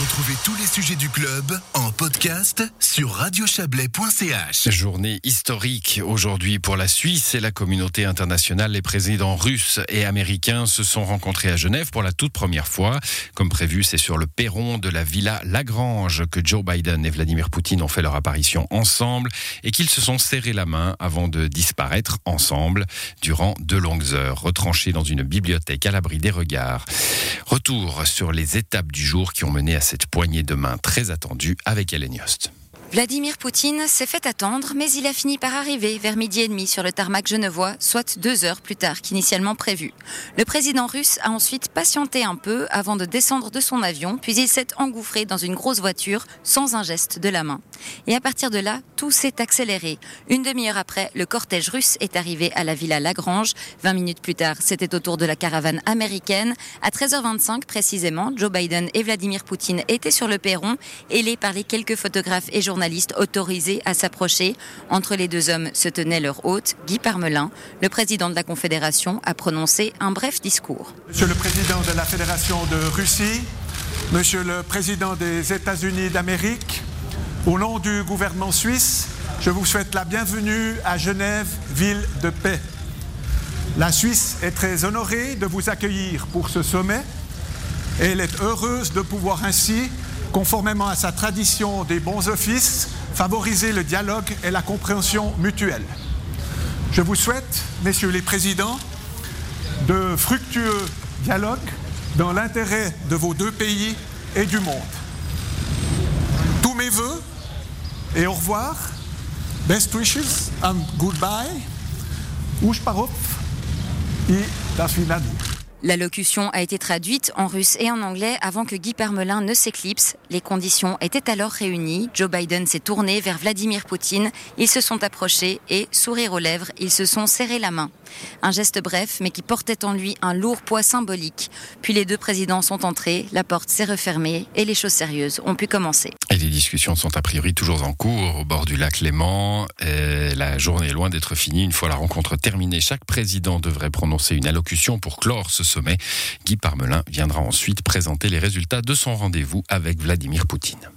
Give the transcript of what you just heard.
Retrouvez tous les sujets du club en podcast sur radiochablais.ch. Journée historique aujourd'hui pour la Suisse et la communauté internationale. Les présidents russes et américains se sont rencontrés à Genève pour la toute première fois. Comme prévu, c'est sur le perron de la Villa Lagrange que Joe Biden et Vladimir Poutine ont fait leur apparition ensemble et qu'ils se sont serré la main avant de disparaître ensemble durant deux longues heures, retranchés dans une bibliothèque à l'abri des regards. Retour sur les étapes du jour qui ont mené à cette poignée de main très attendue avec Hélène Yost. Vladimir Poutine s'est fait attendre, mais il a fini par arriver vers midi et demi sur le tarmac genevois, soit deux heures plus tard qu'initialement prévu. Le président russe a ensuite patienté un peu avant de descendre de son avion, puis il s'est engouffré dans une grosse voiture sans un geste de la main. Et à partir de là, tout s'est accéléré. Une demi-heure après, le cortège russe est arrivé à la Villa Lagrange. 20 minutes plus tard, c'était au tour de la caravane américaine. À 13h25 précisément, Joe Biden et Vladimir Poutine étaient sur le perron, ailés par les quelques photographes et journalistes journalistes autorisés à s'approcher. Entre les deux hommes se tenait leur hôte, Guy Parmelin. Le président de la Confédération a prononcé un bref discours. Monsieur le président de la Fédération de Russie, Monsieur le président des États-Unis d'Amérique, au nom du gouvernement suisse, je vous souhaite la bienvenue à Genève, ville de paix. La Suisse est très honorée de vous accueillir pour ce sommet et elle est heureuse de pouvoir ainsi conformément à sa tradition des bons offices, favoriser le dialogue et la compréhension mutuelle. Je vous souhaite, messieurs les présidents, de fructueux dialogues dans l'intérêt de vos deux pays et du monde. Tous mes voeux et au revoir. Best wishes and goodbye. Ushparov et das L'allocution a été traduite en russe et en anglais avant que Guy Permelin ne s'éclipse. Les conditions étaient alors réunies. Joe Biden s'est tourné vers Vladimir Poutine. Ils se sont approchés et, sourire aux lèvres, ils se sont serrés la main. Un geste bref, mais qui portait en lui un lourd poids symbolique. Puis les deux présidents sont entrés, la porte s'est refermée et les choses sérieuses ont pu commencer. Et les discussions sont a priori toujours en cours au bord du lac Léman. La journée est loin d'être finie. Une fois la rencontre terminée, chaque président devrait prononcer une allocution pour clore ce sommet. Guy Parmelin viendra ensuite présenter les résultats de son rendez-vous avec Vladimir Poutine.